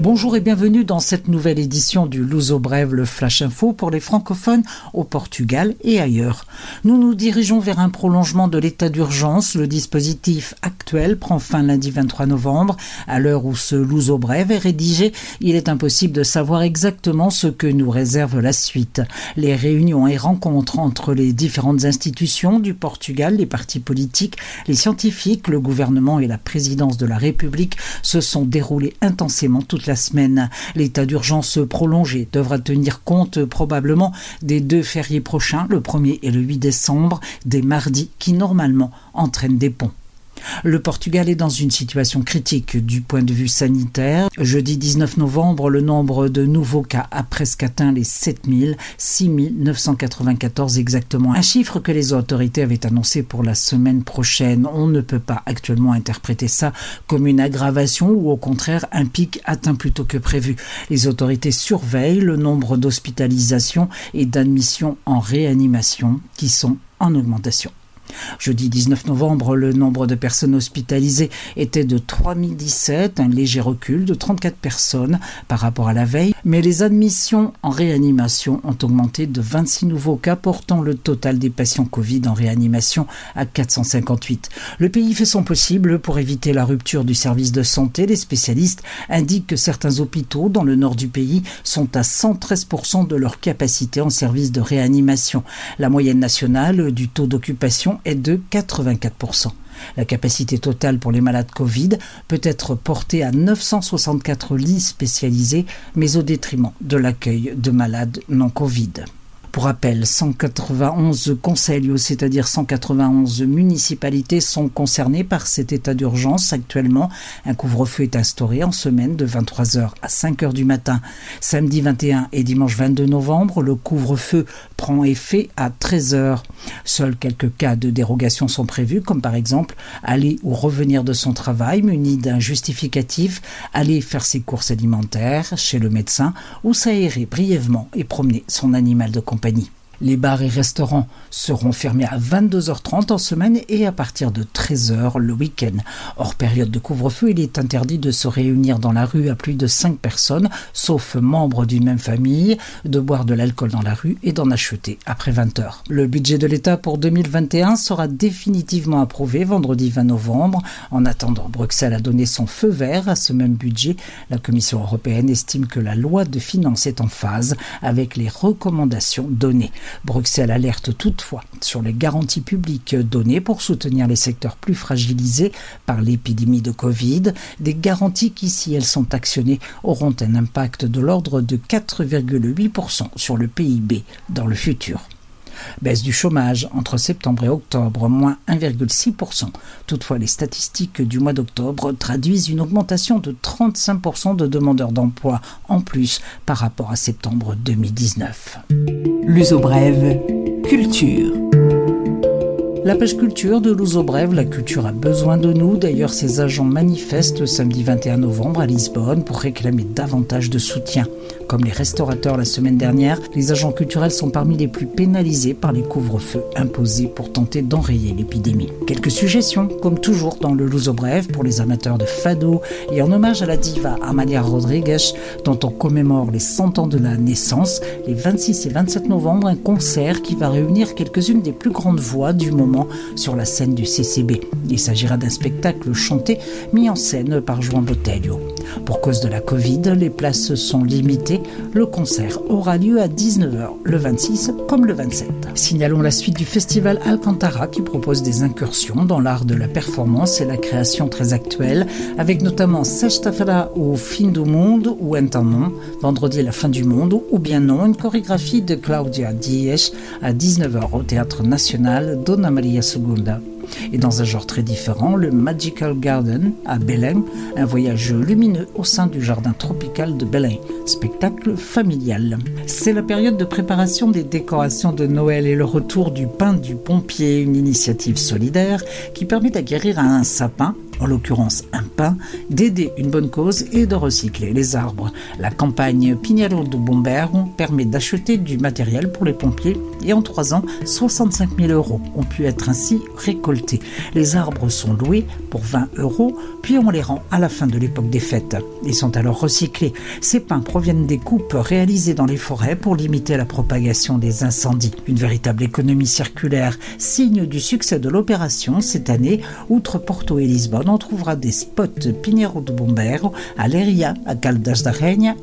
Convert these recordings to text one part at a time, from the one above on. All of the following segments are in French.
Bonjour et bienvenue dans cette nouvelle édition du Luso Brève, le Flash Info pour les francophones au Portugal et ailleurs. Nous nous dirigeons vers un prolongement de l'état d'urgence. Le dispositif actuel prend fin lundi 23 novembre. À l'heure où ce Luso Brève est rédigé, il est impossible de savoir exactement ce que nous réserve la suite. Les réunions et rencontres entre les différentes institutions du Portugal, les partis politiques, les scientifiques, le gouvernement et la présidence de la République se sont déroulées intensément toute la L'état d'urgence prolongé devra tenir compte probablement des deux fériés prochains, le 1er et le 8 décembre, des mardis qui normalement entraînent des ponts. Le Portugal est dans une situation critique du point de vue sanitaire. Jeudi 19 novembre, le nombre de nouveaux cas a presque atteint les 7000, 6994 exactement. Un chiffre que les autorités avaient annoncé pour la semaine prochaine. On ne peut pas actuellement interpréter ça comme une aggravation ou au contraire un pic atteint plus tôt que prévu. Les autorités surveillent le nombre d'hospitalisations et d'admissions en réanimation qui sont en augmentation. Jeudi 19 novembre, le nombre de personnes hospitalisées était de 3017, un léger recul de 34 personnes par rapport à la veille, mais les admissions en réanimation ont augmenté de 26 nouveaux cas, portant le total des patients Covid en réanimation à 458. Le pays fait son possible pour éviter la rupture du service de santé. Les spécialistes indiquent que certains hôpitaux dans le nord du pays sont à 113% de leur capacité en service de réanimation. La moyenne nationale du taux d'occupation est de 84%. La capacité totale pour les malades Covid peut être portée à 964 lits spécialisés, mais au détriment de l'accueil de malades non Covid. Pour rappel, 191 conseils, c'est-à-dire 191 municipalités, sont concernées par cet état d'urgence actuellement. Un couvre-feu est instauré en semaine de 23h à 5h du matin. Samedi 21 et dimanche 22 novembre, le couvre-feu prend effet à 13h. Seuls quelques cas de dérogation sont prévus, comme par exemple aller ou revenir de son travail muni d'un justificatif, aller faire ses courses alimentaires chez le médecin ou s'aérer brièvement et promener son animal de compagnie compagnie. Les bars et restaurants seront fermés à 22h30 en semaine et à partir de 13h le week-end. Hors période de couvre-feu, il est interdit de se réunir dans la rue à plus de 5 personnes, sauf membres d'une même famille, de boire de l'alcool dans la rue et d'en acheter après 20h. Le budget de l'État pour 2021 sera définitivement approuvé vendredi 20 novembre. En attendant, Bruxelles a donné son feu vert à ce même budget. La Commission européenne estime que la loi de finances est en phase avec les recommandations données. Bruxelles alerte toutefois sur les garanties publiques données pour soutenir les secteurs plus fragilisés par l'épidémie de Covid, des garanties qui, si elles sont actionnées, auront un impact de l'ordre de 4,8% sur le PIB dans le futur. Baisse du chômage entre septembre et octobre, moins 1,6%. Toutefois, les statistiques du mois d'octobre traduisent une augmentation de 35% de demandeurs d'emploi en plus par rapport à septembre 2019. L'uso brève, culture. La pêche culture de Brève, la culture a besoin de nous. D'ailleurs, ses agents manifestent samedi 21 novembre à Lisbonne pour réclamer davantage de soutien. Comme les restaurateurs la semaine dernière, les agents culturels sont parmi les plus pénalisés par les couvre-feux imposés pour tenter d'enrayer l'épidémie. Quelques suggestions, comme toujours dans le Luso Brève pour les amateurs de fado et en hommage à la diva Amalia Rodriguez, dont on commémore les 100 ans de la naissance, les 26 et 27 novembre, un concert qui va réunir quelques-unes des plus grandes voix du moment sur la scène du CCB. Il s'agira d'un spectacle chanté mis en scène par Juan Botelho. Pour cause de la Covid, les places sont limitées. Le concert aura lieu à 19h le 26 comme le 27. Signalons la suite du festival Alcantara qui propose des incursions dans l'art de la performance et la création très actuelle, avec notamment Sexta-feira au fin du monde ou Entendons, vendredi la fin du monde ou bien non, une chorégraphie de Claudia Diez à 19h au Théâtre National Dona Maria Segunda et dans un genre très différent, le Magical Garden à Belém, un voyage lumineux au sein du jardin tropical de Belém, spectacle familial. C'est la période de préparation des décorations de Noël et le retour du pain du pompier, une initiative solidaire qui permet d'acquérir un sapin en l'occurrence un pain, d'aider une bonne cause et de recycler les arbres. La campagne Pinheiro do Bombeiro permet d'acheter du matériel pour les pompiers et en trois ans, 65 000 euros ont pu être ainsi récoltés. Les arbres sont loués pour 20 euros, puis on les rend à la fin de l'époque des fêtes. Ils sont alors recyclés. Ces pins proviennent des coupes réalisées dans les forêts pour limiter la propagation des incendies. Une véritable économie circulaire, signe du succès de l'opération cette année. Outre Porto et Lisbonne, on trouvera des spots Pinheiro do Bombeiro à Leiria, à Caldas da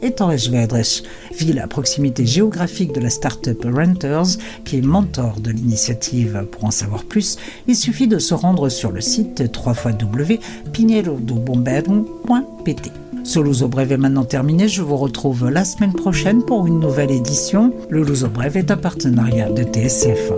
et Torres Vedres, ville à proximité géographique de la start-up Renters, qui est mentor de l'initiative. Pour en savoir plus, il suffit de se rendre sur le site www.pinheirodobombeiro.pt. Ce Louzo Brève est maintenant terminé. Je vous retrouve la semaine prochaine pour une nouvelle édition. Le Louzo Brève est un partenariat de TSF.